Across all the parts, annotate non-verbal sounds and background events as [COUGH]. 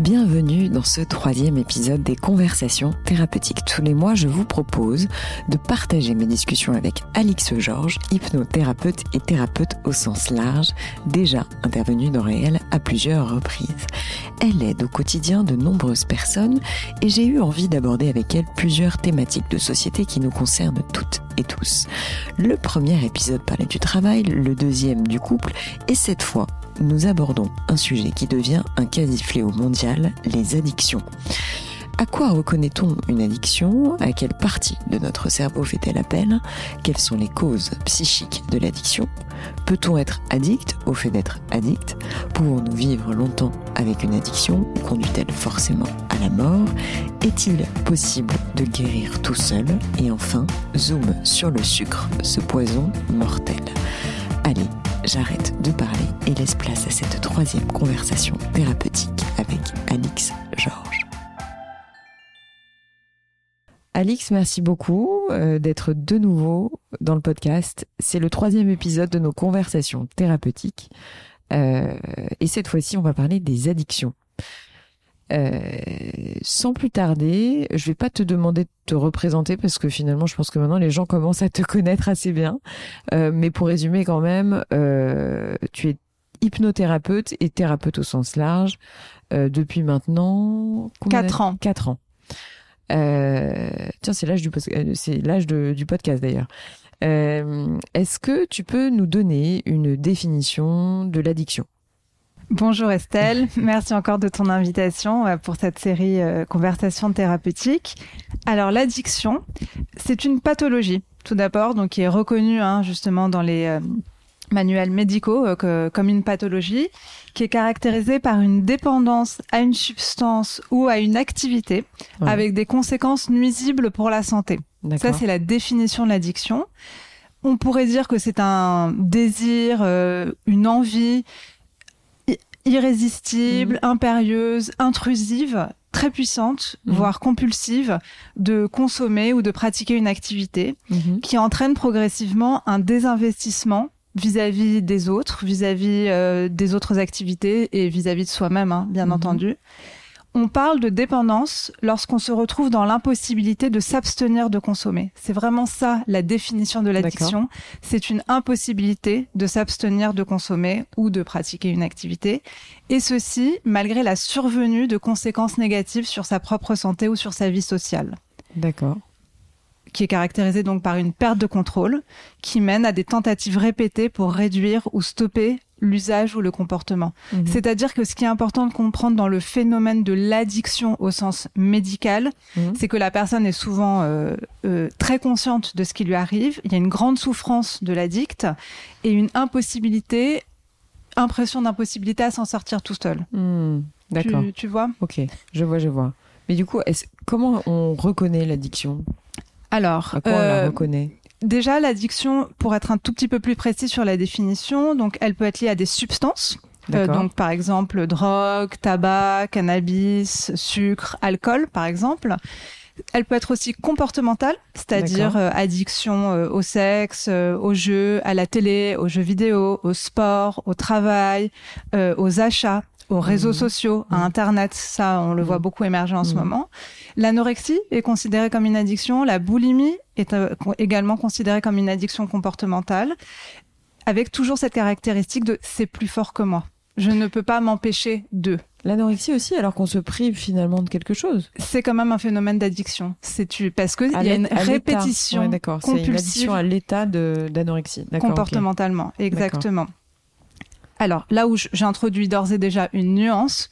Bienvenue dans ce troisième épisode des conversations thérapeutiques. Tous les mois, je vous propose de partager mes discussions avec Alix Georges, hypnothérapeute et thérapeute au sens large, déjà intervenue dans Réel à plusieurs reprises. Elle aide au quotidien de nombreuses personnes et j'ai eu envie d'aborder avec elle plusieurs thématiques de société qui nous concernent toutes tous. Le premier épisode parlait du travail, le deuxième du couple et cette fois nous abordons un sujet qui devient un quasi-fléau mondial, les addictions. À quoi reconnaît-on une addiction? À quelle partie de notre cerveau fait-elle appel? Quelles sont les causes psychiques de l'addiction? Peut-on être addict au fait d'être addict? Pouvons-nous vivre longtemps avec une addiction Conduit-elle forcément à la mort? Est-il possible de guérir tout seul? Et enfin, zoom sur le sucre, ce poison mortel. Allez, j'arrête de parler et laisse place à cette troisième conversation thérapeutique avec Alix Georges. Alix, merci beaucoup euh, d'être de nouveau dans le podcast. C'est le troisième épisode de nos conversations thérapeutiques. Euh, et cette fois-ci, on va parler des addictions. Euh, sans plus tarder, je vais pas te demander de te représenter parce que finalement, je pense que maintenant les gens commencent à te connaître assez bien. Euh, mais pour résumer quand même, euh, tu es hypnothérapeute et thérapeute au sens large depuis maintenant quatre ans. Quatre ans. Tiens, c'est l'âge du l'âge du podcast d'ailleurs. Est-ce que tu peux nous donner une définition de l'addiction? Bonjour Estelle, [LAUGHS] merci encore de ton invitation euh, pour cette série euh, Conversation thérapeutique. Alors l'addiction, c'est une pathologie tout d'abord, donc qui est reconnue hein, justement dans les euh, manuels médicaux comme une pathologie, qui est caractérisée par une dépendance à une substance ou à une activité avec des conséquences nuisibles pour la santé. Ça c'est la définition de l'addiction. On pourrait dire que c'est un désir, une envie irrésistible, mhm. impérieuse, intrusive, très puissante, mhm. voire compulsive, de consommer ou de pratiquer une activité mhm. qui entraîne progressivement un désinvestissement vis-à-vis des autres, vis-à-vis euh, des autres activités et vis-à-vis de soi-même, hein, bien entendu. On parle de dépendance lorsqu'on se retrouve dans l'impossibilité de s'abstenir de consommer. C'est vraiment ça la définition de l'addiction. C'est une impossibilité de s'abstenir de consommer ou de pratiquer une activité. Et ceci malgré la survenue de conséquences négatives sur sa propre santé ou sur sa vie sociale. D'accord qui est caractérisée donc par une perte de contrôle qui mène à des tentatives répétées pour réduire ou stopper l'usage ou le comportement. Mhm. C'est-à-dire que ce qui est important de comprendre dans le phénomène de l'addiction au sens médical, mhm. c'est que la personne est souvent euh, euh, très consciente de ce qui lui arrive. Il y a une grande souffrance de l'addict et une impossibilité, impression d'impossibilité à s'en sortir tout seul. Hmm, d'accord. Tu, vois? Ok, je vois, je vois. Mais du coup, comment on reconnaît l'addiction? Alors, à quoi on la euh, reconnaît Déjà, l'addiction, pour être un tout petit peu plus précis sur la définition, donc elle peut être liée à des substances. Euh, donc par exemple drogue, tabac, cannabis, sucre, alcool par exemple. Elle peut être aussi comportementale, c'est-à-dire euh, addiction euh, au sexe, au jeu, à la télé, aux jeux vidéo, au sport, au travail, aux achats aux réseaux mmh. sociaux, à mmh. Internet. Ça, on le voit mmh. beaucoup émerger en ce moment. L'anorexie est considérée comme une addiction. La boulimie est euh, également considérée comme une addiction comportementale, avec toujours cette caractéristique de c'est plus fort que moi. Je ne peux pas m'empêcher de. L'anorexie aussi, alors qu'on se prive finalement de quelque chose. C'est quand même un phénomène d'addiction. C'est tu parce que il y a une répétition d'accord. C'est une addiction à l'état d'anorexie. Comportementalement, exactement. Alors là où j'introduis d'ores et déjà une nuance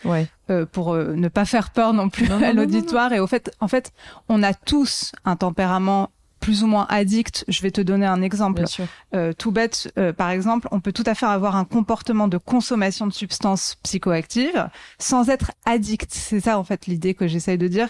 euh, pour euh, ne pas faire peur non plus [LAUGHS] à l'auditoire et au fait, en fait, on a tous un tempérament plus ou moins addict. Je vais te donner un exemple euh, tout bête. Euh, par exemple, on peut tout à fait avoir un comportement de consommation de substances psychoactives sans être addict. C'est ça en fait l'idée que j'essaye de dire.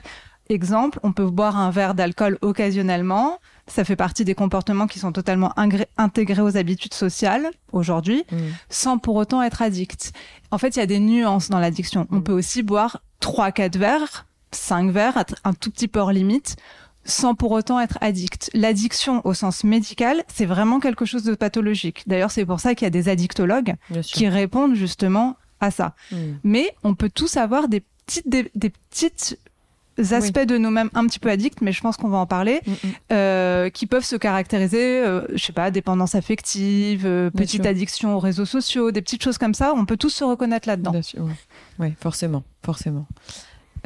Exemple, on peut boire un verre d'alcool occasionnellement. Ça fait partie des comportements qui sont totalement intégrés aux habitudes sociales aujourd'hui, mm. sans pour autant être addict. En fait, il y a des nuances dans l'addiction. On mm. peut aussi boire trois, quatre verres, cinq verres, un tout petit peu hors limite, sans pour autant être addict. L'addiction au sens médical, c'est vraiment quelque chose de pathologique. D'ailleurs, c'est pour ça qu'il y a des addictologues qui répondent justement à ça. Mm. Mais on peut tous avoir des petites, des, petites aspects de nous-mêmes un petit peu addicts, mais je pense qu'on va en parler, mm, mm. Euh, qui peuvent se caractériser, euh, je sais pas, dépendance affective, euh, petite addiction aux réseaux sociaux, des petites choses comme ça. On peut tous se reconnaître là-dedans. Oui, ouais, forcément, forcément.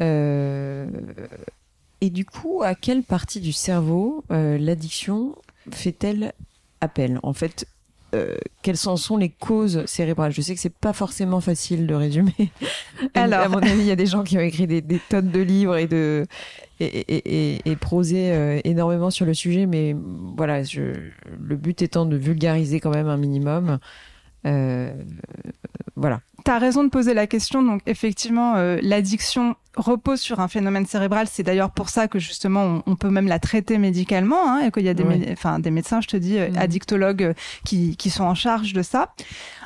Euh, et du coup, à quelle partie du cerveau l'addiction fait-elle appel? En fait, euh, quelles en sont les causes cérébrales Je sais que c'est pas forcément facile de résumer. [LAUGHS] Alors, à mon avis, il y a des gens qui ont écrit des, tonnes de livres et de et, et, prosé euh, énormément sur le sujet, mais voilà, je, le but étant de vulgariser quand même un minimum. Voilà. Tu as raison de poser la question. Donc, effectivement, l'addiction repose sur un phénomène cérébral. C'est d'ailleurs pour ça que justement on, peut même la traiter médicalement hein, et qu'il y a des, enfin, des médecins, je te dis, euh, mm. addictologues euh, qui, qui sont en charge de ça.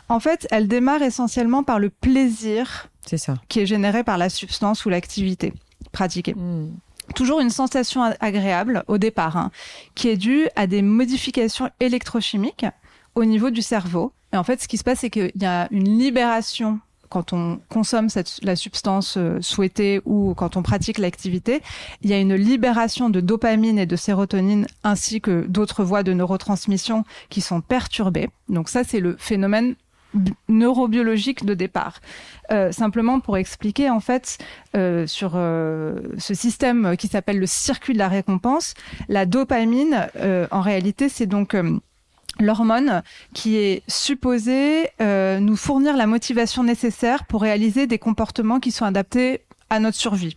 En fait, elle démarre essentiellement par le plaisir ça. qui est généré par la substance ou l'activité pratiquée. Mm. Toujours une sensation agréable au départ, hein, qui est due à des modifications électrochimiques au niveau du cerveau. Et en fait, ce qui se passe, c'est qu'il y a une libération quand on consomme cette, la substance euh, souhaitée ou quand on pratique l'activité, il y a une libération de dopamine et de sérotonine ainsi que d'autres voies de neurotransmission qui sont perturbées. Donc ça, c'est le phénomène neurobiologique de départ. Euh, simplement pour expliquer en fait euh, sur euh, ce système qui s'appelle le circuit de la récompense, la dopamine en réalité c'est donc l'hormone qui est supposée euh, nous fournir la motivation nécessaire pour réaliser des comportements qui sont adaptés à notre survie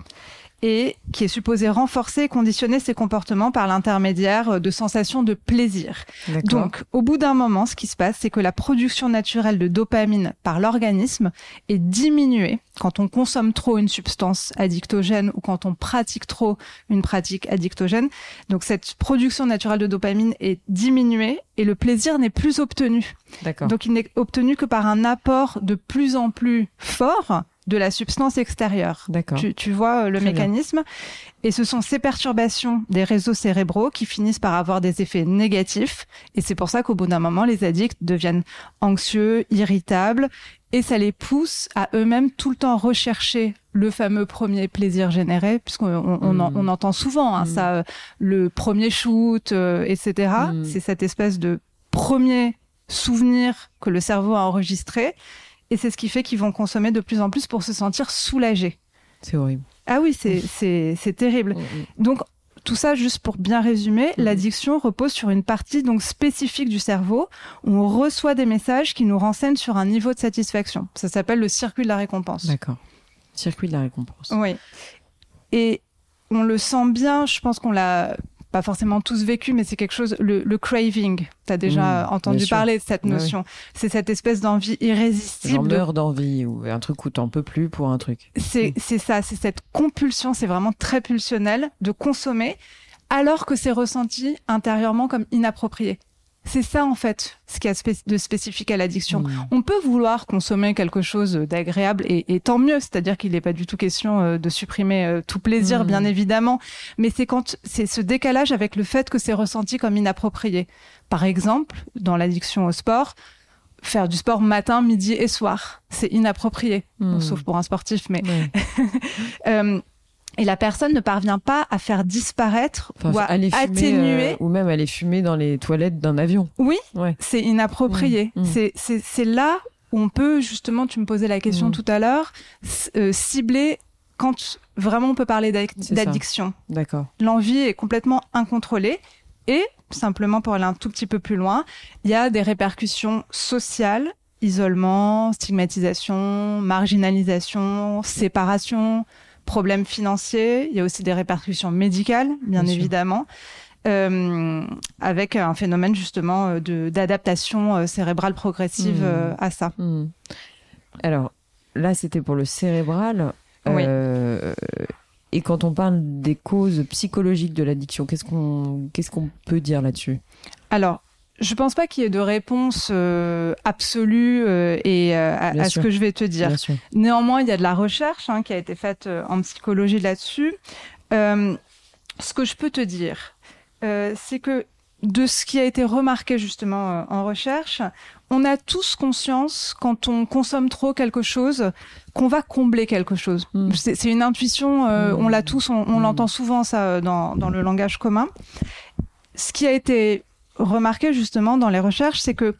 et qui est supposé renforcer et conditionner ces comportements par l'intermédiaire de sensations de plaisir. Donc, au bout d'un moment, ce qui se passe, c'est que la production naturelle de dopamine par l'organisme est diminuée quand on consomme trop une substance addictogène ou quand on pratique trop une pratique addictogène. Donc, cette production naturelle de dopamine est diminuée et le plaisir n'est plus obtenu. Donc, il n'est obtenu que par un apport de plus en plus fort de la substance extérieure. Tu, tu vois euh, le mécanisme. Et ce sont ces perturbations des réseaux cérébraux qui finissent par avoir des effets négatifs. Et c'est pour ça qu'au bout d'un moment, les addicts deviennent anxieux, irritables, et ça les pousse à eux-mêmes tout le temps rechercher le fameux premier plaisir généré, puisqu'on on, hmm. entend souvent hein, hmm. ça, euh, le premier shoot, euh, etc. Hmm. C'est cette espèce de premier souvenir que le cerveau a enregistré et c'est ce qui fait qu'ils vont consommer de plus en plus pour se sentir soulagés. C'est horrible. Ah oui, c'est terrible. Donc, tout ça, juste pour bien résumer, l'addiction repose sur une partie donc spécifique du cerveau où on reçoit des messages qui nous renseignent sur un niveau de satisfaction. Ça s'appelle le circuit de la récompense. D'accord. Circuit de la récompense. Oui. Et on le sent bien, je pense qu'on l'a pas forcément tous vécu, mais c'est quelque chose, le, le craving. Tu as déjà mmh, entendu parler de cette notion. C'est cette espèce d'envie irrésistible. Genre d'envie ou un truc où t'en peux plus pour un truc. C'est mmh. ça, c'est cette compulsion, c'est vraiment très pulsionnel de consommer alors que c'est ressenti intérieurement comme inapproprié. C'est ça en fait, ce qui a de spécifique à l'addiction. Mmh. On peut vouloir consommer quelque chose d'agréable et, tant mieux, c'est-à-dire qu'il n'est pas du tout question euh, de supprimer euh, tout plaisir, bien mmh. évidemment, mais c'est quand c'est ce décalage avec le fait que c'est ressenti comme inapproprié. Par exemple, dans l'addiction au sport, faire du sport matin, midi et soir, c'est inapproprié, mmh. sauf pour un sportif, mais [LAUGHS] euh, et la personne ne parvient pas à faire disparaître ou à atténuer. Euh, ou même aller fumer dans les toilettes d'un avion. Oui, c'est inapproprié. Mmh, mmh. C'est là où on peut, justement, tu me posais la question mmh. tout à l'heure, euh, cibler quand vraiment on peut parler d'addiction. D'accord. L'envie est complètement incontrôlée. Et, simplement pour aller un tout petit peu plus loin, il y a des répercussions sociales isolement, stigmatisation, marginalisation, séparation, problèmes financiers, il y a aussi des répercussions médicales, bien, évidemment. avec un phénomène justement d'adaptation cérébrale progressive mmh. à ça. Mmh. Alors là, c'était pour le cérébral. Oui. Et quand on parle des causes psychologiques de l'addiction, qu'est-ce qu'on qu'est-ce qu'on peut dire là-dessus? Alors, je pense pas qu'il y ait de réponse euh, absolue euh, et euh, à, ce que je vais te dire. Néanmoins, il y a de la recherche hein, qui a été faite en psychologie là-dessus. ce que je peux te dire, c'est que de ce qui a été remarqué justement en recherche, on a tous conscience quand on consomme trop quelque chose qu'on va combler quelque chose. Hmm. C'est une intuition, euh, on l'a hmm. tous, on, hmm. l'entend souvent ça dans, dans le langage commun. Ce qui a été remarqué justement dans les recherches, c'est que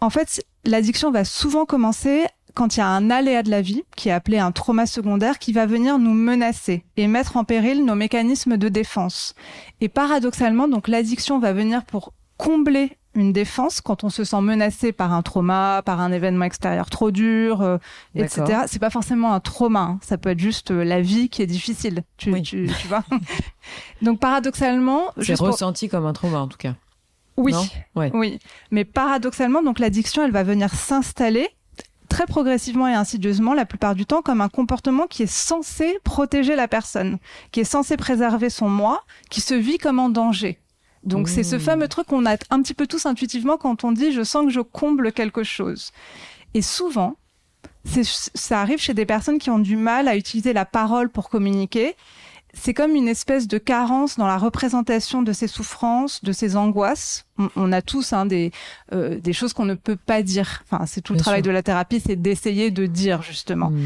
en fait l'addiction va souvent commencer quand il y a un aléa de la vie, qui est appelé un trauma secondaire, qui va venir nous menacer et mettre en péril nos mécanismes de défense. Et paradoxalement, donc l'addiction va venir pour combler une défense quand on se sent menacé par un trauma, par un événement extérieur trop dur, euh, etc. C'est pas forcément un trauma, hein. ça peut être juste euh, la vie qui est difficile. Tu, tu, tu vois. [LAUGHS] Donc paradoxalement, c'est ressenti comme un trauma en tout cas. Oui, oui. Mais paradoxalement, donc l'addiction, elle va venir s'installer très progressivement et insidieusement la plupart du temps comme un comportement qui est censé protéger la personne, qui est censé préserver son moi, qui se vit comme en danger. Donc c'est ce mmh. fameux truc qu'on a un petit peu tous intuitivement quand on dit je sens que je comble quelque chose. Et souvent, ça arrive chez des personnes qui ont du mal à utiliser la parole pour communiquer. C'est comme une espèce de carence dans la représentation de ces souffrances, de ces angoisses. On, a tous hein, des, euh, des choses qu'on ne peut pas dire. Enfin, c'est tout le travail de la thérapie, c'est d'essayer de dire justement. Mmh.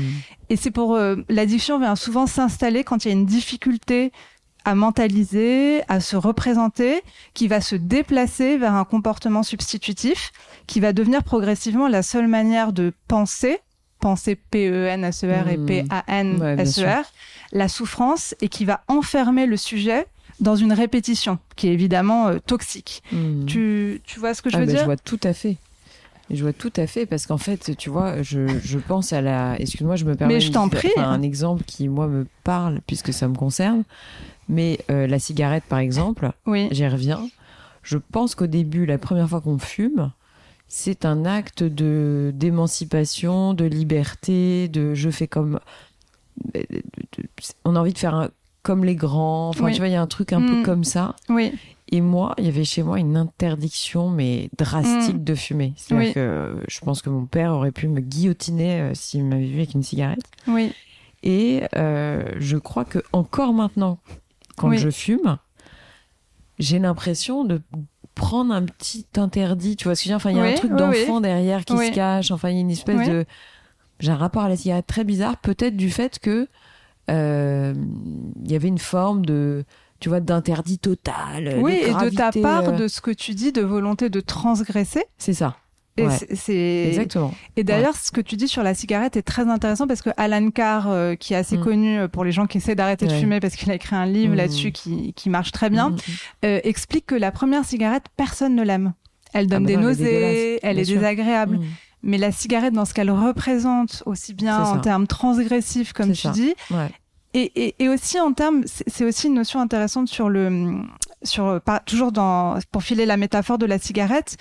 Et c'est pour euh, l'addiction vient souvent s'installer quand il y a une difficulté à mentaliser, à se représenter, qui va se déplacer vers un comportement substitutif, qui va devenir progressivement la seule manière de penser, penser P-E-N-S-E-R et hmm. P-A-N-S-E-R, la souffrance, et qui va enfermer le sujet dans une répétition, qui est évidemment euh, toxique. Hmm. Tu, tu vois ce que je ah veux ben, dire? Je vois tout à fait. Je vois tout à fait parce qu'en fait, tu vois, je, je pense à la. Excuse-moi, je me permets. Mais je t'en prie. Un exemple qui moi me parle puisque ça me concerne. Mais euh, la cigarette, par exemple, oui. j'y reviens. Je pense qu'au début, la première fois qu'on fume, c'est un acte de d'émancipation, de liberté, de je fais comme. On a envie de faire comme les grands. Enfin, tu vois, il y a un truc un peu mm. comme ça. Oui. Et moi, il y avait chez moi une interdiction, mais drastique mm. de fumer. C'est-à-dire que je pense que mon père aurait pu me guillotiner euh, s'il m'avait vu avec une cigarette. Oui. Et euh, je crois que encore maintenant, quand je fume, j'ai l'impression de prendre un petit interdit, tu vois ce que je veux dire? Enfin, il y a un truc d'enfant derrière qui se cache. Enfin, il y a une espèce de. J'ai un rapport à la cigarette très bizarre, peut-être du fait que euh, il y avait une forme de tu vois, d'interdit total. Oui, et de ta part, euh. de ce que tu dis, de volonté de transgresser. C'est ça. C'est exactement. Et d'ailleurs, ce que tu dis sur la cigarette est très intéressant parce que Alan Carr, euh, qui est assez mm. connu euh, pour les gens qui essaient d'arrêter de fumer, parce qu'il a écrit un livre mm. là-dessus qui, qui marche très bien, mm, euh, explique que la première cigarette, personne ne l'aime. Elle donne ah bah des nausées, elle est, désagréable. Mais la cigarette, dans ce qu'elle représente, aussi bien en termes transgressifs, comme tu dis, et, et, et, aussi en termes, c'est aussi une notion intéressante sur le, sur pas, toujours dans pour filer la métaphore de la cigarette.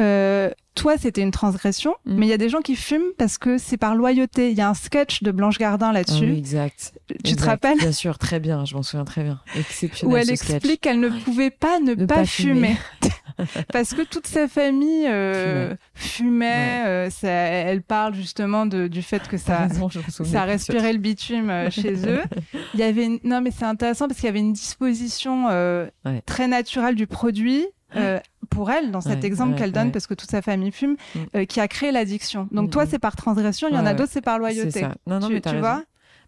Euh, toi, c'était une transgression, mm. mais il y a des gens qui fument parce que c'est par loyauté. Il y a un sketch de Blanche Gardin là-dessus. Exact. Tu te rappelles Bien sûr, très bien. Je m'en souviens très bien. Exceptionnel. Où elle explique qu'elle ne pouvait pas ne, pas, fumer. [LAUGHS] [LAUGHS] parce que toute sa famille euh, fumait. Euh, ça, elle parle justement de, du fait que ça, ça respirait le bitume euh, chez eux. Il y avait une... non mais c'est intéressant parce qu'il y avait une disposition très naturelle du produit. Euh, pour elle, dans cet exemple qu'elle donne, parce que toute sa famille fume, mm. euh, qui a créé l'addiction. Donc toi, mm. c'est par transgression, il y en a d'autres, c'est par loyauté. Ça. Non, non, tu, mais tu vois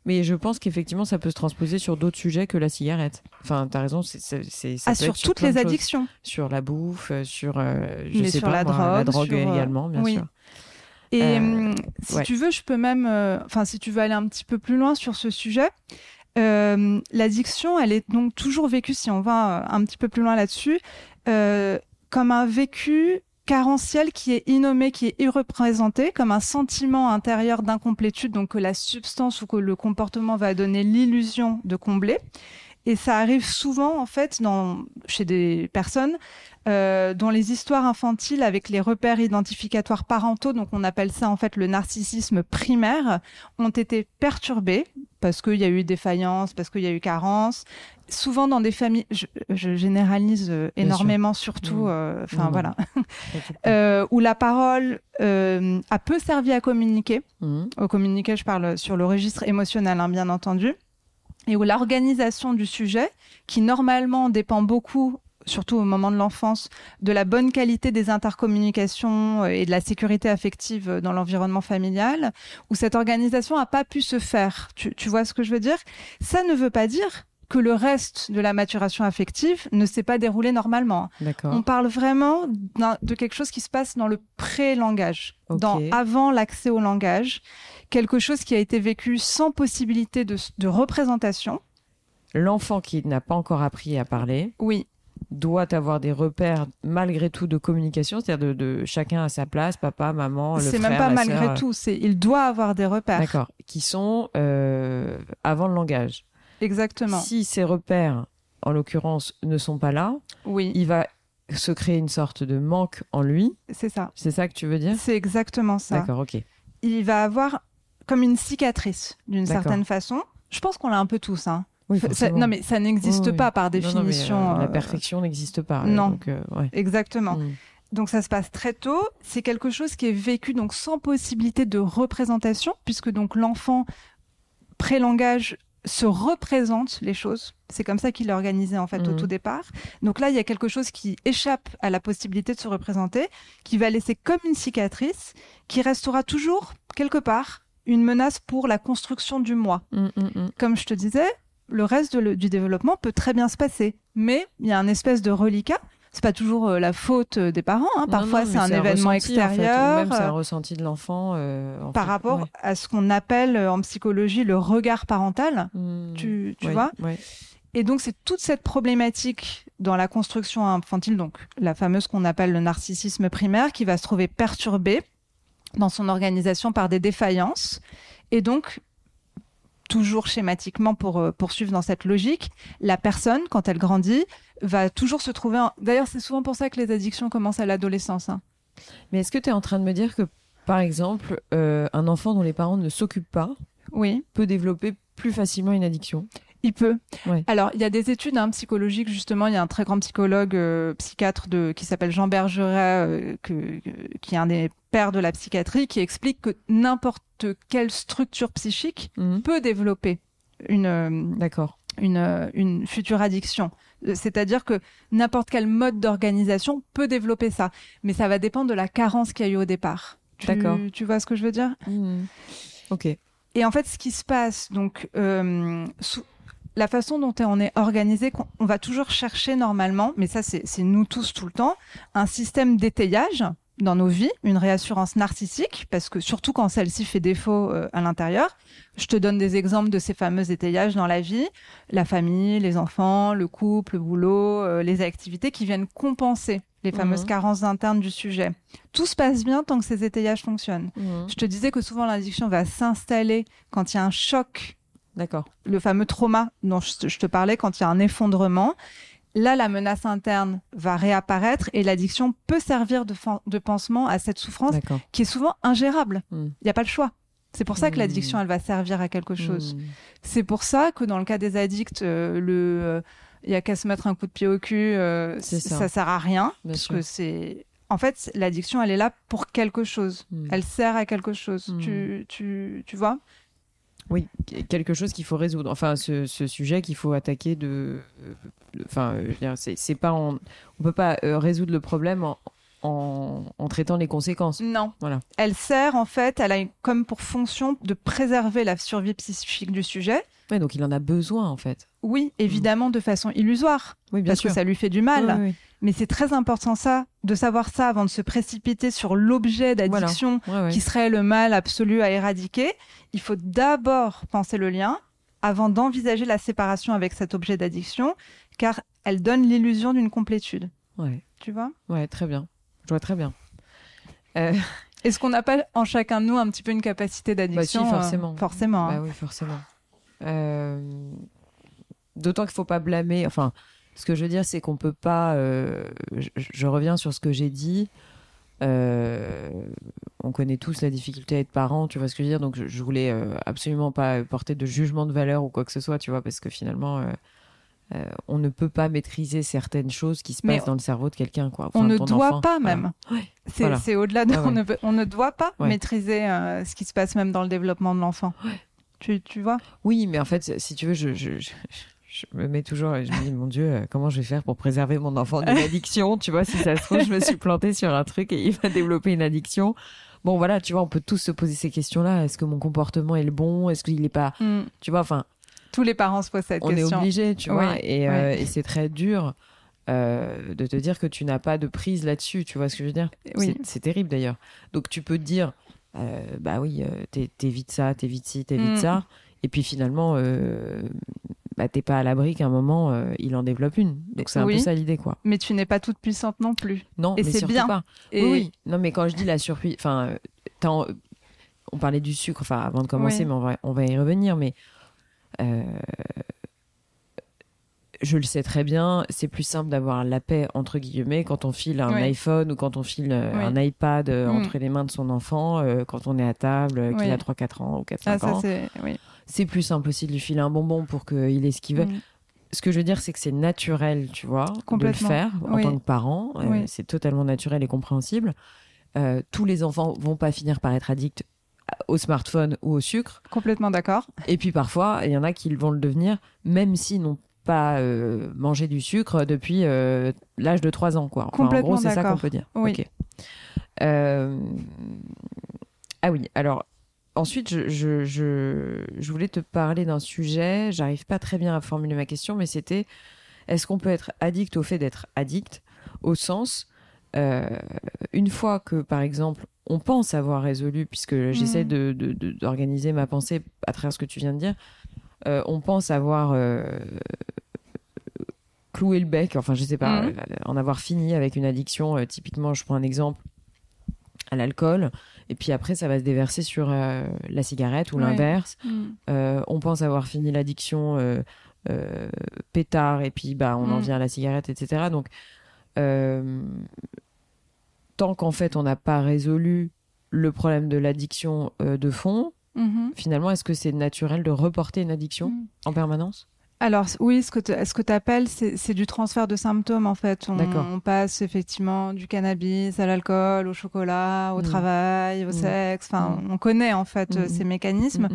mais je pense qu'effectivement, ça peut se transposer sur d'autres sujets que la cigarette. Enfin, tu as raison, c'est ah, sur toutes les addictions. Sur la bouffe, euh, sur, je sais pas, la, drogue, la drogue également, bien sûr. Et si tu veux, je peux même, enfin, si tu veux aller un petit peu plus loin sur ce sujet, l'addiction, elle est donc toujours vécue, si on va un petit peu plus loin là-dessus, euh, comme un vécu carentiel qui est innommé, qui est irreprésenté, comme un sentiment intérieur d'incomplétude, donc que la substance ou que le comportement va donner l'illusion de combler. Et ça arrive souvent, en fait, dans, chez des personnes euh, dont les histoires infantiles avec les repères identificatoires parentaux, donc on appelle ça en fait le narcissisme primaire, ont été perturbées parce qu'il y a eu défaillance, parce qu'il y a eu carence. Souvent dans des familles, je, je généralise euh, énormément, surtout, mmh. euh, enfin mmh. voilà, euh, où la parole euh, a peu servi à communiquer. Mmh. Au communiquer, je parle sur le registre émotionnel, hein, bien entendu et où l'organisation du sujet, qui normalement dépend beaucoup surtout au moment de l'enfance, de la bonne qualité des intercommunications euh, et de la sécurité affective euh, dans l'environnement familial, où cette organisation n'a pas pu se faire. Tu, tu vois ce que je veux dire? Ça ne veut pas dire que le reste de la maturation affective ne s'est pas déroulé normalement. On parle vraiment de quelque chose qui se passe dans le pré-langage, dans avant l'accès au langage, quelque chose qui a été vécu sans possibilité de, de représentation. L'enfant qui n'a pas encore appris à parler. Oui doit avoir des repères malgré tout de communication, c'est-à-dire de, chacun à sa place, papa, maman, le frère, C'est même pas malgré tout, c'est il doit avoir des repères. D'accord, qui sont euh, avant le langage. Exactement. Si ces repères, en l'occurrence, ne sont pas là, oui. il va se créer une sorte de manque en lui. C'est ça. C'est ça que tu veux dire? C'est exactement ça. D'accord, ok. Il va avoir comme une cicatrice d'une certaine façon. Je pense qu'on l'a un peu tous, hein non, mais ça n'existe pas par définition. Euh, la euh, perfection n'existe pas. Non, donc, euh, exactement. Mm. Donc ça se passe très tôt. C'est quelque chose qui est vécu donc sans possibilité de représentation, puisque donc l'enfant pré-langage se représente les choses. C'est comme ça qu'il est organisé en fait au mm. tout départ. Donc là, il y a quelque chose qui échappe à la possibilité de se représenter, qui va laisser comme une cicatrice, qui restera toujours quelque part une menace pour la construction du moi. Mm, comme je te disais, le reste du développement peut très bien se passer. Mais il y a un espèce de reliquat. C'est pas toujours euh, la faute euh, des parents. Hein. Parfois, c'est un, événement extérieur. même c'est un euh, ressenti de l'enfant. par rapport à ce qu'on appelle en psychologie le regard parental. Mmh. tu, tu vois Et donc, c'est toute cette problématique dans la construction infantile, donc la fameuse qu'on appelle le narcissisme primaire, qui va se trouver perturbée dans son organisation par des défaillances. Et donc, toujours schématiquement pour euh, poursuivre dans cette logique, la personne, quand elle grandit, va toujours se trouver... D'ailleurs, c'est souvent pour ça que les addictions commencent à l'adolescence. Hein. Mais est-ce que tu es en train de me dire que, par exemple, euh, un enfant dont les parents ne s'occupent pas oui. peut développer plus facilement une addiction? Il peut. Alors, il y a des études hein, psychologiques, justement. Il y a un très grand psychologue, euh, psychiatre de, qui s'appelle Jean Bergeret, euh, que, qui est un des pères de la psychiatrie, qui explique que n'importe quelle structure psychique mhm. peut développer une, euh, d'accord, une, une future addiction. C'est-à-dire que n'importe quel mode d'organisation peut développer ça, mais ça va dépendre de la carence qu'il y a eu au départ. D'accord. Tu vois ce que je veux dire? Mhm. Ok. Et en fait, ce qui se passe, donc, euh, la façon dont on est organisé, on va toujours chercher normalement, mais ça c'est nous tous tout le temps, un système d'étayage dans nos vies, une réassurance narcissique, parce que surtout quand celle-ci fait défaut euh, à l'intérieur. Je te donne des exemples de ces fameux étayages dans la vie, la famille, les enfants, le couple, le boulot, euh, les activités qui viennent compenser les fameuses mhm. carences internes du sujet. Tout se passe bien tant que ces étayages fonctionnent. Mhm. Je te disais que souvent l'addiction va s'installer quand il y a un choc D'accord. Le fameux trauma dont je te parlais quand il y a un effondrement. Là, la menace interne va réapparaître et l'addiction peut servir de, de, pansement à cette souffrance qui est souvent ingérable. Hmm. Il n'y a pas le choix. C'est pour ça que hmm. l'addiction, elle va servir à quelque chose. Hmm. C'est pour ça que dans le cas des addicts, euh, le euh, il y a qu'à se mettre un coup de pied au cul, euh, ça. ça sert à rien parce que c'est en fait l'addiction, elle est là pour quelque chose. Elle sert à quelque chose. Tu, tu, tu vois? Oui, quelque chose qu'il faut résoudre. Enfin, ce, sujet qu'il faut attaquer de. Enfin, euh, c'est pas. On, on peut pas euh, résoudre le problème en, en, traitant les conséquences. Non. Voilà. Elle sert en fait, elle a comme pour fonction de préserver la survie psychique du sujet. Oui, donc il en a besoin en fait. Oui, évidemment de façon illusoire. Oui, bien parce sûr. que ça lui fait du mal. Mais c'est très important ça, de savoir ça avant de se précipiter sur l'objet d'addiction qui serait le mal absolu à éradiquer. Il faut d'abord penser le lien avant d'envisager la séparation avec cet objet d'addiction, car elle donne l'illusion d'une complétude. Ouais. Tu vois? Ouais, très bien. Je vois très bien. Euh... Est-ce qu'on n'a pas en chacun de nous un petit peu une capacité d'addiction bah, si, forcément. forcément. Bah, oui, forcément. Euh... d'autant qu'il faut pas blâmer. Enfin, ce que je veux dire, c'est qu'on peut pas. Je, je, reviens sur ce que j'ai dit. on connaît tous la difficulté à être parent, tu vois ce que je veux dire? Donc, je, je voulais absolument pas porter de jugement de valeur ou quoi que ce soit, tu vois, parce que finalement euh, on ne peut pas maîtriser certaines choses qui se passent dans le cerveau de quelqu'un. Quoi. on ne doit pas même. C'est au-delà de. on, ne, doit pas maîtriser euh, ce qui se passe même dans le développement de l'enfant. Tu, tu, vois? Oui, mais en fait, si tu veux, je, je, me mets toujours, je me dis, mon Dieu, euh, comment je vais faire pour préserver mon enfant d'une [LAUGHS] addiction? Tu vois, si ça se trouve, je me suis plantée sur un truc et il va développer une addiction. Bon, voilà, tu vois, on peut tous se poser ces questions-là. Est-ce que mon comportement est le bon? Est-ce qu'il n'est pas. Mm. Tu vois, enfin, tous les parents se posent cette on question. On est obligé, tu vois, euh, et, c'est très dur euh, de te dire que tu n'as pas de prise là-dessus, tu vois ce que je veux dire? C'est terrible d'ailleurs. Donc tu peux te dire, euh, bah oui, t'évites ça, t'évites ci, t'évites mm. ça, et puis finalement, bah, t'es pas à l'abri qu'à un moment, il en développe une. Donc c'est un peu ça l'idée, quoi. Mais tu n'es pas toute puissante non plus. Non, et c'est bien. Pas. Oui, Non, mais quand je dis la surpuissance, enfin, on parlait du sucre, enfin avant de commencer, mais on va, on va y revenir, mais euh, je le sais très bien, c'est plus simple d'avoir la paix entre guillemets quand on file un iPhone ou quand on file euh, un iPad euh, mm. entre les mains de son enfant, quand on est à table, qu'il a 3-4 ans ou 4-5 ah, ans. C'est plus simple aussi de lui filer un bonbon pour qu'il ait ce qu'il veut. Mm. Ce que je veux dire, c'est que c'est naturel, tu vois, de le faire en tant que parent. c'est totalement naturel et compréhensible. tous les enfants vont pas finir par être addicts au smartphone ou au sucre. Complètement d'accord. Et puis parfois, il y en a qui vont le devenir, même s'ils n'ont pas euh, mangé du sucre depuis euh, l'âge de 3 ans. Quoi. Complètement en gros, c'est ça qu'on peut dire. Oui. Euh, ah oui, alors ensuite, je, je, je, je voulais te parler d'un sujet, j'arrive pas très bien à formuler ma question, mais c'était est-ce qu'on peut être addict au fait d'être addict? Au sens, une fois que par exemple on pense avoir résolu, puisque j'essaie mm. de, d'organiser ma pensée à travers ce que tu viens de dire, euh, on pense avoir euh, cloué le bec, enfin je sais pas, mm. euh, en avoir fini avec une addiction. typiquement, je prends un exemple à l'alcool, et puis après ça va se déverser sur la cigarette ou l'inverse. Mm. on pense avoir fini l'addiction pétard, et puis bah on en vient à la cigarette, etc. Donc tant qu'en fait on n'a pas résolu le problème de l'addiction euh, de fond, mhm. finalement, est-ce que c'est naturel de reporter une addiction mhm. en permanence? Alors oui, ce que tu appelles, c'est du transfert de symptômes en fait. On, on, passe effectivement du cannabis à l'alcool, au chocolat, au mhm. travail, au sexe. Enfin, on connaît en fait ces mécanismes.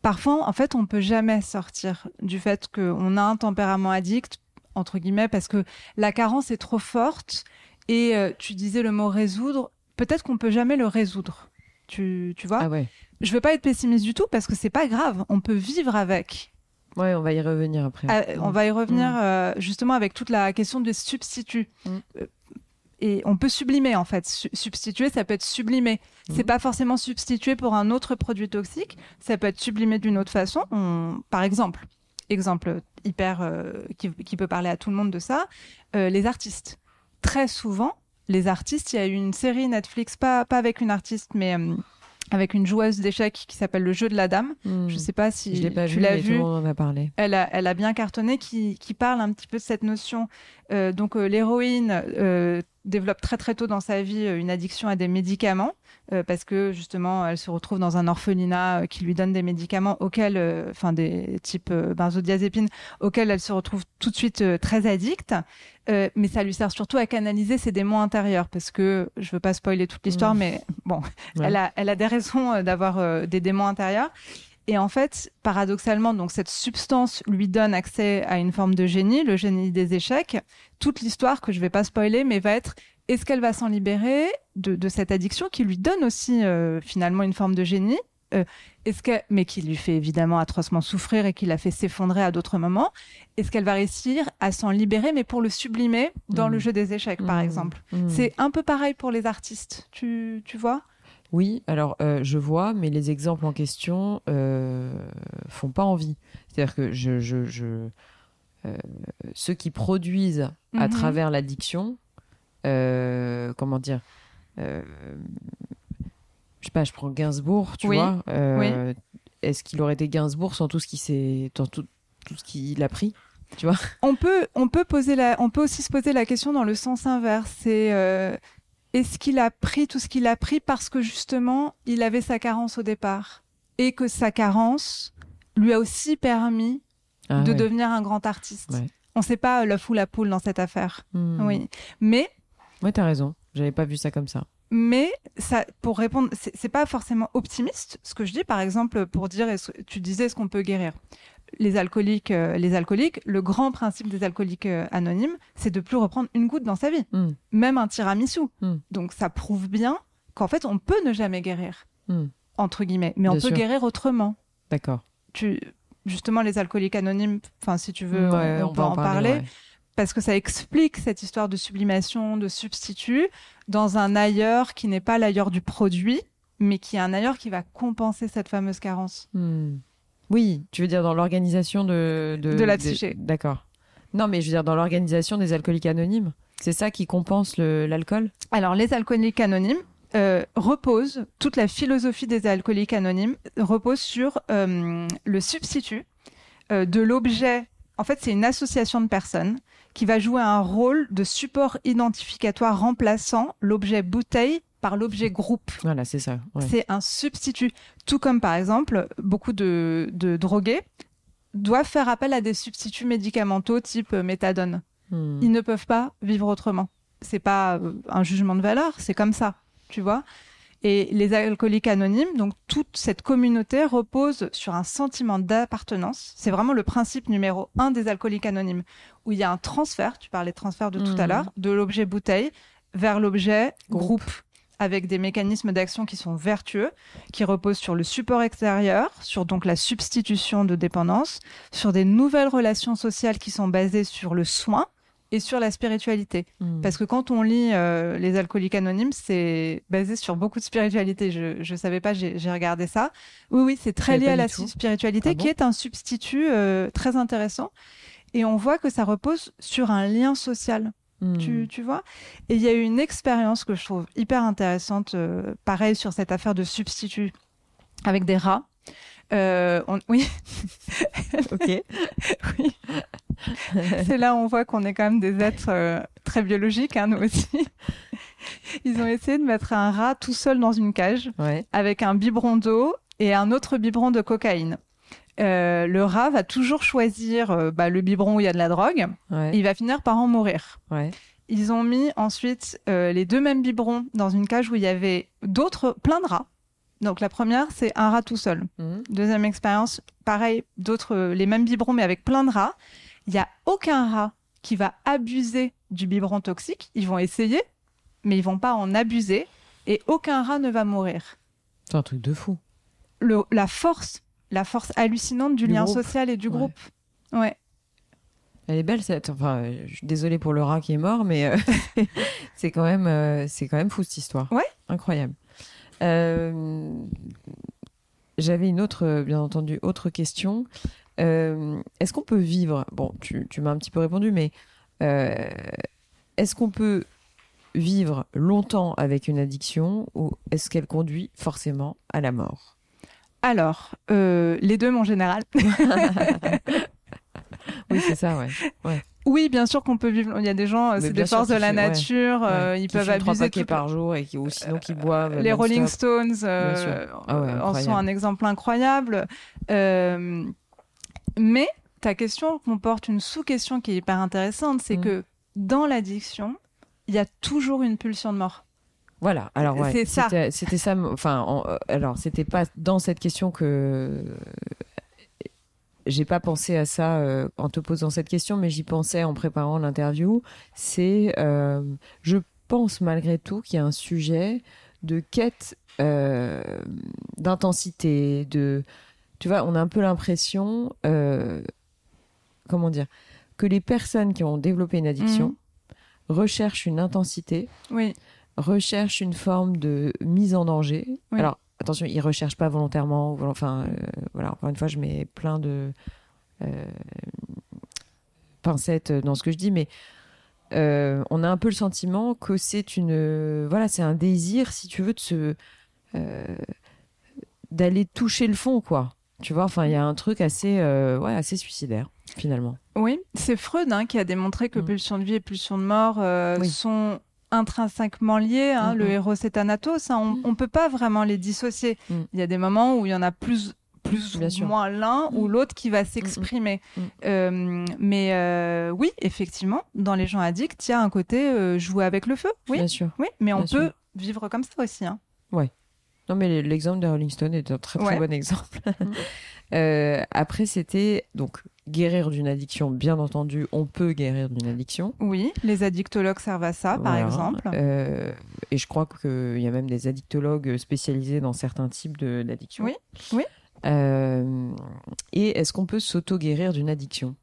Parfois, en fait, on peut jamais sortir du fait qu'on a un tempérament addict entre guillemets parce que la carence est trop forte et euh, tu disais le mot résoudre, peut-être qu'on peut jamais le résoudre. Tu, tu vois ah ouais. Je veux pas être pessimiste du tout parce que c'est pas grave, on peut vivre avec. Ouais, on va y revenir après. Ah, on va y revenir mm. euh, justement avec toute la question des substituts. Mm. Euh, et on peut sublimer en fait. substituer, ça peut être sublimé. Mm. C'est pas forcément substituer pour un autre produit toxique. Ça peut être sublimé d'une autre façon. Par exemple, exemple hyper qui, qui, peut parler à tout le monde de ça, les artistes très souvent, les artistes, il y a eu une série Netflix, pas, pas avec une artiste, mais euh, avec une joueuse d'échecs qui s'appelle Le jeu de la dame. Hmm. Je sais pas si je pas tu l'as vu. Tout en a parlé. Elle a, elle a bien cartonné, qui, qui parle un petit peu de cette notion. Euh, donc euh, l'héroïne développe très très tôt dans sa vie une addiction à des médicaments euh, parce que justement elle se retrouve dans un orphelinat euh, qui lui donne des médicaments auxquels, euh, enfin des types benzodiazépines auxquels elle se retrouve tout de suite très addicte. mais ça lui sert surtout à canaliser ses démons intérieurs parce que je veux pas spoiler toute l'histoire, mmh. mais bon, elle a elle a des raisons d'avoir des démons intérieurs. Et en fait, paradoxalement, donc cette substance lui donne accès à une forme de génie, le génie des échecs. Toute l'histoire que je vais pas spoiler, mais va être est-ce qu'elle va s'en libérer de, cette addiction qui lui donne aussi euh, finalement une forme de génie euh, est-ce que, mais qui lui fait évidemment atrocement souffrir et qui l'a fait s'effondrer à d'autres moments. Est-ce qu'elle va réussir à s'en libérer, mais pour le sublimer dans le mmh. jeu des échecs, par mmh. exemple? Mmh. C'est un peu pareil pour les artistes, tu, tu vois? Oui, alors euh, je vois, mais les exemples en question font pas envie. C'est-à-dire que je, je, je ceux qui produisent à travers l'addiction euh, comment dire euh, je sais pas, je prends Gainsbourg, tu vois. Euh, est-ce qu'il aurait été Gainsbourg sans tout ce qui s'est, tout, tout ce qu'il a pris tu vois? On peut, on peut poser la, on peut aussi se poser la question dans le sens inverse. C'est euh, est-ce qu'il a pris tout ce qu'il a pris parce que justement il avait sa carence au départ et que sa carence lui a aussi permis ah de devenir un grand artiste? On ne sait pas le fou la poule dans cette affaire. Hmm. Oui, mais. Ouais, t'as raison. J'avais pas vu ça comme ça. Mais ça, pour répondre, c'est pas forcément optimiste ce que je dis. Par exemple, pour dire, tu disais, est-ce qu'on peut guérir? Les alcooliques, euh, les alcooliques, le grand principe des alcooliques euh, anonymes, c'est de plus reprendre une goutte dans sa vie, hmm. même un tiramisu. Hmm. Donc ça prouve bien qu'en fait, on peut ne jamais guérir, hmm. entre guillemets, mais on peut guérir autrement. D'accord. Tu, justement, les alcooliques anonymes, enfin, si tu veux, on, peut en, parler parce que ça explique cette histoire de sublimation, de substitut, dans un ailleurs qui n'est pas l'ailleurs du produit, mais qui est un ailleurs qui va compenser cette fameuse carence. Oui, tu veux dire dans l'organisation de, de, la psyché. D'accord. Non, mais je veux dire dans l'organisation des alcooliques anonymes. C'est ça qui compense l'alcool? Alors, les alcooliques anonymes euh, reposent, toute la philosophie des alcooliques anonymes repose sur euh, le substitut euh, de l'objet. En fait, c'est une association de personnes qui va jouer un rôle de support identificatoire remplaçant l'objet bouteille par l'objet groupe. Voilà, c'est ça. C'est un substitut. Tout comme par exemple, beaucoup de, drogués doivent faire appel à des substituts médicamentaux type méthadone. Hmm. Ils ne peuvent pas vivre autrement. C'est pas euh, un jugement de valeur, c'est comme ça, tu vois. Et les alcooliques anonymes, donc toute cette communauté repose sur un sentiment d'appartenance. C'est vraiment le principe numéro un des alcooliques anonymes, où il y a un transfert, tu parlais de transfert de tout à mhm. l'heure, de l'objet bouteille vers l'objet groupe. Avec des mécanismes d'action qui sont vertueux, qui reposent sur le support extérieur, sur donc la substitution de dépendance, sur des nouvelles relations sociales qui sont basées sur le soin, et sur la spiritualité. Hmm. Parce que quand on lit euh, Les alcooliques anonymes, c'est basé sur beaucoup de spiritualité. Je ne savais pas, j'ai regardé ça. Oui, oui, c'est très lié à la spiritualité, ah qui est un substitut euh, très intéressant. Et on voit que ça repose sur un lien social. Hmm. Tu, tu, vois Et il y a eu une expérience que je trouve hyper intéressante, euh, pareil sur cette affaire de substitut avec des rats. oui. [LAUGHS] ok. [LAUGHS] oui. c'est là où on voit qu'on est quand même des êtres euh, très biologiques, hein, nous aussi. [LAUGHS] Ils ont essayé de mettre un rat tout seul dans une cage avec un biberon d'eau et un autre biberon de cocaïne. Euh, le rat va toujours choisir euh, bah, le biberon où il y a de la drogue. il va finir par en mourir. Ils ont mis ensuite les deux mêmes biberons dans une cage où il y avait d'autres, plein de rats. Donc la première, c'est un rat tout seul. Mhm. Deuxième expérience, pareil, d'autres, les mêmes biberons mais avec plein de rats. Il n'y a aucun rat qui va abuser du biberon toxique. Ils vont essayer, mais ils vont pas en abuser et aucun rat ne va mourir. C'est un truc de fou. Le, la force, la force hallucinante du, lien social et du groupe. Ouais. Elle est belle cette. Enfin, je suis désolée pour le rat qui est mort, mais euh, [LAUGHS] c'est quand même, euh, c'est quand même fou cette histoire. Ouais. Incroyable. Euh, j'avais une autre, bien entendu, autre question. Euh, est-ce qu'on peut vivre Bon, tu, m'as un petit peu répondu, mais euh, est-ce qu'on peut vivre longtemps avec une addiction ou est-ce qu'elle conduit forcément à la mort? Alors, euh, les deux, mon général. [LAUGHS] oui, c'est ça, ouais. Oui, bien sûr qu'on peut vivre. Il y a des gens, c'est des forces de la nature, ils peuvent abuser trois par jour et qui, ou sinon qui boivent. Les Rolling Stones ah en sont un exemple incroyable. Euh, mais ta question comporte une sous-question qui est hyper intéressante, c'est mm. que dans l'addiction, il y a toujours une pulsion de mort. Voilà. Alors ouais, c'est ça. C'était ça. Enfin, euh, alors c'était pas dans cette question que j'ai pas pensé à ça euh, en te posant cette question, mais j'y pensais en préparant l'interview. C'est, euh, je pense malgré tout qu'il y a un sujet de quête d'intensité, de tu vois, on a un peu l'impression, euh, comment dire, que les personnes qui ont développé une addiction mhm. recherchent une intensité, oui. Recherchent une forme de mise en danger. Alors, attention, ils recherchent pas volontairement, enfin, euh, voilà, encore une fois, je mets plein de euh, pincettes dans ce que je dis, mais on a un peu le sentiment que c'est une, voilà, c'est un désir, si tu veux, de se d'aller toucher le fond, quoi Tu vois, enfin, il y a un truc assez, euh, ouais, assez suicidaire, finalement. Oui, c'est Freud hein, qui a démontré que mm. pulsion de vie et pulsion de mort euh, sont intrinsèquement liés. Hein, Le mm-hmm. héros, c'est Thanatos. Hein, on ne peut pas vraiment les dissocier. Mm. Il y a des moments où il y en a plus plus ou moins l'un ou l'autre qui va s'exprimer. Euh, mais oui, effectivement, dans les gens addicts, il y a un côté jouer avec le feu. Oui, Bien sûr. Oui, mais on peut vivre comme ça aussi. Hein. Ouais. Non, mais l'exemple de Rolling Stone est un très très bon exemple. [LAUGHS] Euh, après, c'était donc guérir d'une addiction. Bien entendu, on peut guérir d'une addiction. Oui, les addictologues servent à ça, par exemple. Euh, et je crois qu'il y a même des addictologues spécialisés dans certains types d'addictions. Oui, oui. Euh, et est-ce qu'on peut s'auto-guérir d'une addiction?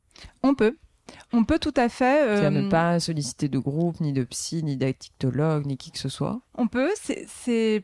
On peut. On peut tout à fait. Euh... ne pas solliciter de groupe, ni de psy, ni d'addictologue, ni qui que ce soit? On peut. C'est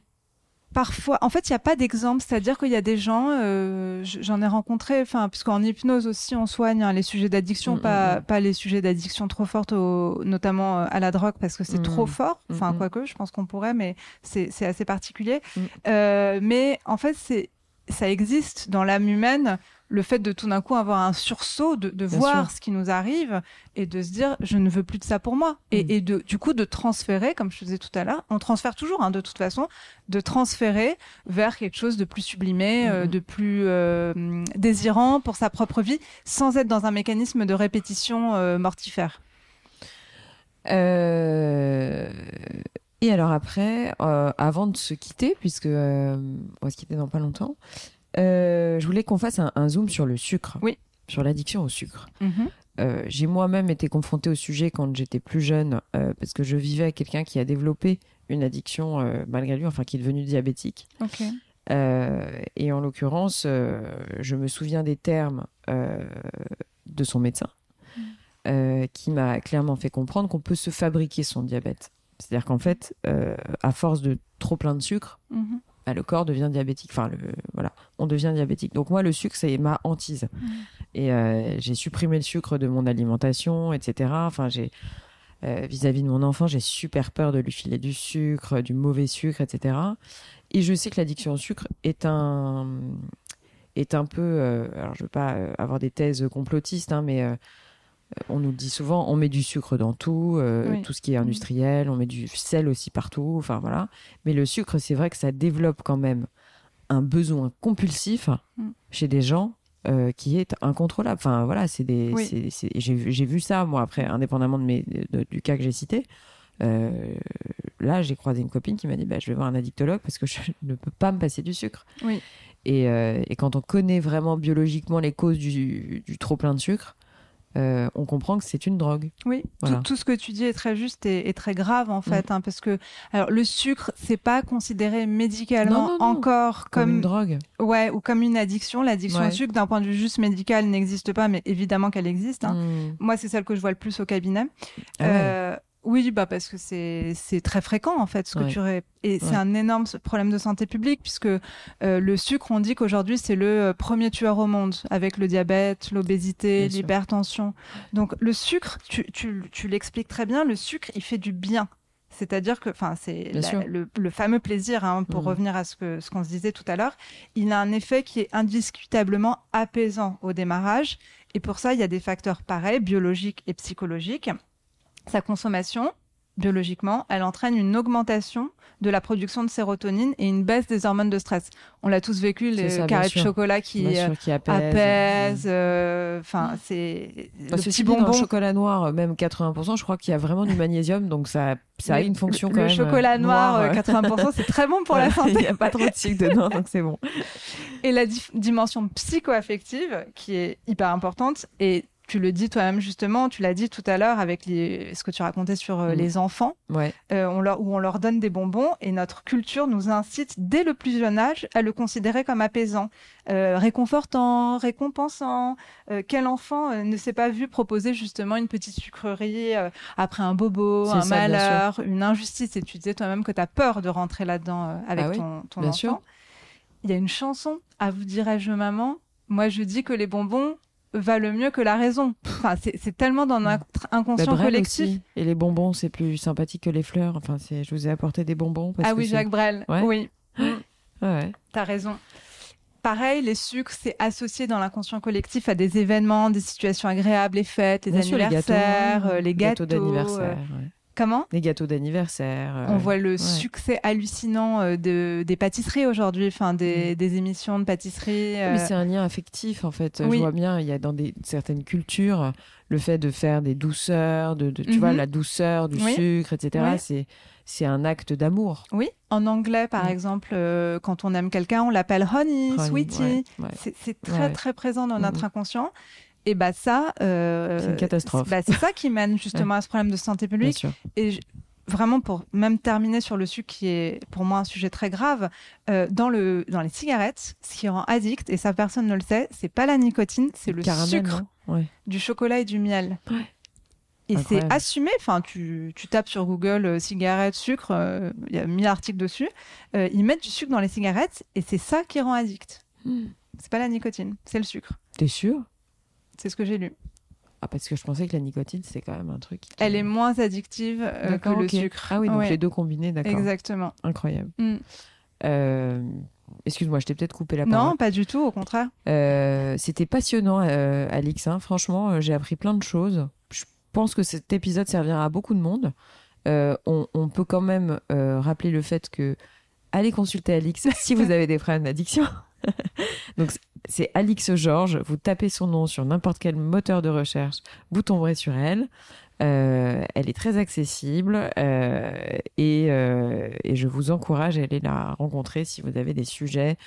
parfois, en fait, il n'y a pas d'exemple, c'est-à-dire qu'il y a des gens, euh, j'en ai rencontré, enfin, puisqu'en hypnose aussi, on soigne hein, les sujets d'addiction, mm, pas, mm, mm. pas les sujets d'addiction trop fortes, notamment euh, à la drogue, parce que c'est trop fort. Enfin, quoique, je pense qu'on pourrait, mais c'est assez particulier. Euh, mais en fait, c'est ça existe dans l'âme humaine le fait de tout d'un coup avoir un sursaut, de, voir ce qui nous arrive et de se dire je ne veux plus de ça pour moi. Et, mm. de, du coup de transférer, comme je disais tout à l'heure, on transfère toujours hein, de toute façon, de transférer vers quelque chose de plus sublimé, euh, mm. de plus euh, désirant pour sa propre vie, sans être dans un mécanisme de répétition euh, mortifère. Et alors après, avant de se quitter, puisque on va se quitter dans pas longtemps, euh, je voulais qu'on fasse un, zoom sur le sucre. Oui. Sur l'addiction au sucre. Mhm. Euh, j'ai moi-même été confrontée au sujet quand j'étais plus jeune, euh, parce que je vivais avec quelqu'un qui a développé une addiction malgré lui, enfin qui est devenu diabétique. et en l'occurrence, je me souviens des termes de son médecin, mhm. qui m'a clairement fait comprendre qu'on peut se fabriquer son diabète. C'est-à-dire qu'en fait, à force de trop plein de sucre, mhm. Bah, le corps devient diabétique. Enfin, le, voilà, on devient diabétique. Donc moi, le sucre, c'est ma hantise. Mmh. Et euh, j'ai supprimé le sucre de mon alimentation, etc. Enfin, j'ai euh, vis-à-vis de mon enfant, j'ai super peur de lui filer du sucre, du mauvais sucre, etc. Et je sais que l'addiction au sucre est un est un peu. Euh, alors, je veux pas avoir des thèses complotistes, hein, mais on nous dit souvent, on met du sucre dans tout, euh, tout ce qui est industriel, on met du sel aussi partout, enfin voilà. Mais le sucre, c'est vrai que ça développe quand même un besoin compulsif mm. chez des gens euh, qui est incontrôlable. Enfin voilà, c'est des, j'ai vu ça moi après, indépendamment de mes, du cas que j'ai cité. là, j'ai croisé une copine qui m'a dit bah, Je vais voir un addictologue parce que je [LAUGHS] ne peux pas me passer du sucre. Et, et, quand on connaît vraiment biologiquement les causes du, du trop plein de sucre, euh, on comprend que c'est une drogue. Oui, tout, ce que tu dis est très juste et, très grave en fait, mm. hein, parce que alors le sucre, c'est pas considéré médicalement encore comme, une drogue. Ouais, ou comme une addiction. L'addiction au sucre, d'un point de vue juste médical, n'existe pas, mais évidemment qu'elle existe. Hein. Mm. Moi, c'est celle que je vois le plus au cabinet. Ah euh, oui, bah parce que c'est c'est très fréquent en fait ce que tu et c'est un énorme problème de santé publique puisque euh, le sucre, on dit qu'aujourd'hui c'est le euh, premier tueur au monde avec le diabète, l'obésité, l'hypertension. Donc le sucre, tu tu, tu l'expliques très bien, le sucre il fait du bien. C'est-à-dire que, enfin, c'est le, le, fameux plaisir, hein, pour mmh. revenir à ce que ce qu'on se disait tout à l'heure. Il a un effet qui est indiscutablement apaisant au démarrage, et pour ça, il y a des facteurs pareils, biologiques et psychologiques sa consommation, biologiquement, elle entraîne une augmentation de la production de sérotonine et une baisse des hormones de stress. On l'a tous vécu, les carrés de chocolat qui, euh, apaisent. Euh, enfin, c'est le petit bonbon. Dans le chocolat noir, même 80%, je crois qu'il y a vraiment du magnésium, donc ça, ça a une fonction quand même. Le chocolat euh, noir, 80%, c'est très bon pour [LAUGHS] la santé. Il n'y a pas trop de sucre dedans, donc c'est bon. Et la dimension psycho-affective, qui est hyper importante, et tu le dis toi-même justement, tu l'as dit tout à l'heure avec les, ce que tu racontais sur euh, mm. les enfants, ouais. euh, on leur, où on leur donne des bonbons et notre culture nous incite dès le plus jeune âge à le considérer comme apaisant, euh, réconfortant, récompensant. Euh, quel enfant euh, ne s'est pas vu proposer justement une petite sucrerie après un bobo, un malheur, une injustice Et tu disais toi-même que tu as peur de rentrer là-dedans avec ah ton, ton enfant. Il y a une chanson, à vous dirais-je maman, moi je dis que les bonbons valent mieux que la raison. Enfin, c'est tellement dans notre inconscient collectif. Et les bonbons, c'est plus sympathique que les fleurs. Enfin, je vous ai apporté des bonbons. ah oui, Jacques Brel. Oui. [GASPS] Ouais. T'as raison. pareil, les sucres, c'est associé dans l'inconscient collectif à des événements, des situations agréables, les fêtes, les anniversaires, les gâteaux, d'anniversaire. Comment Les gâteaux d'anniversaire. On voit le succès hallucinant de, des pâtisseries aujourd'hui, enfin des, mm. des, émissions de pâtisserie. Mais c'est un lien affectif en fait. Je vois bien, il y a dans des, certaines cultures le fait de faire des douceurs, de, tu vois, mhm. la douceur du sucre, etc. C'est c'est un acte d'amour. Oui. En anglais, par mm. exemple, euh, quand on aime quelqu'un, on l'appelle honey, sweetie. C'est très très présent dans notre inconscient. Et bah ça, euh, c'est une catastrophe. Bah, c'est ça qui mène [LAUGHS] justement à ce problème de santé publique. Et vraiment pour même terminer sur le sucre qui est pour moi un sujet très grave euh, dans le dans les cigarettes ce qui rend addict et ça personne ne le sait c'est pas la nicotine c'est le sucre du chocolat et du miel. Et c'est assumé enfin tu, tu tapes sur Google euh, cigarettes sucre euh, il y a mille articles dessus ils mettent du sucre dans les cigarettes et c'est ça qui rend addict. Hmm. c'est pas la nicotine c'est le sucre. T'es sûr? C'est ce que j'ai lu ah, parce que je pensais que la nicotine, c'est quand même un truc. Elle est moins addictive euh, que le sucre. Ah oui, donc les deux combinés, d'accord. Exactement. Incroyable. Mm. Euh, excuse-moi, je t'ai peut-être coupé la parole. Non, pas du tout, au contraire. Euh, c'était passionnant, Alix. Hein. Franchement, j'ai appris plein de choses. Je pense que cet épisode servira à beaucoup de monde. On, on, peut quand même rappeler le fait que allez consulter Alix si vous [LAUGHS] avez des problèmes d'addiction. [LAUGHS] Donc c'est Alix Georges. Vous tapez son nom sur n'importe quel moteur de recherche, vous tomberez sur elle. Euh, elle est très accessible euh, et, euh, et, je vous encourage à aller la rencontrer si vous avez des sujets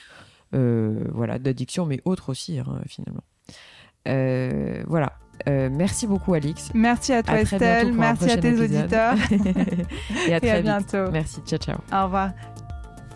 voilà, d'addiction, mais autres aussi hein, finalement. voilà. merci beaucoup Alix. Merci à toi Estelle, merci à tes auditeurs. [LAUGHS] et à très bientôt. Merci, ciao ciao. Au revoir.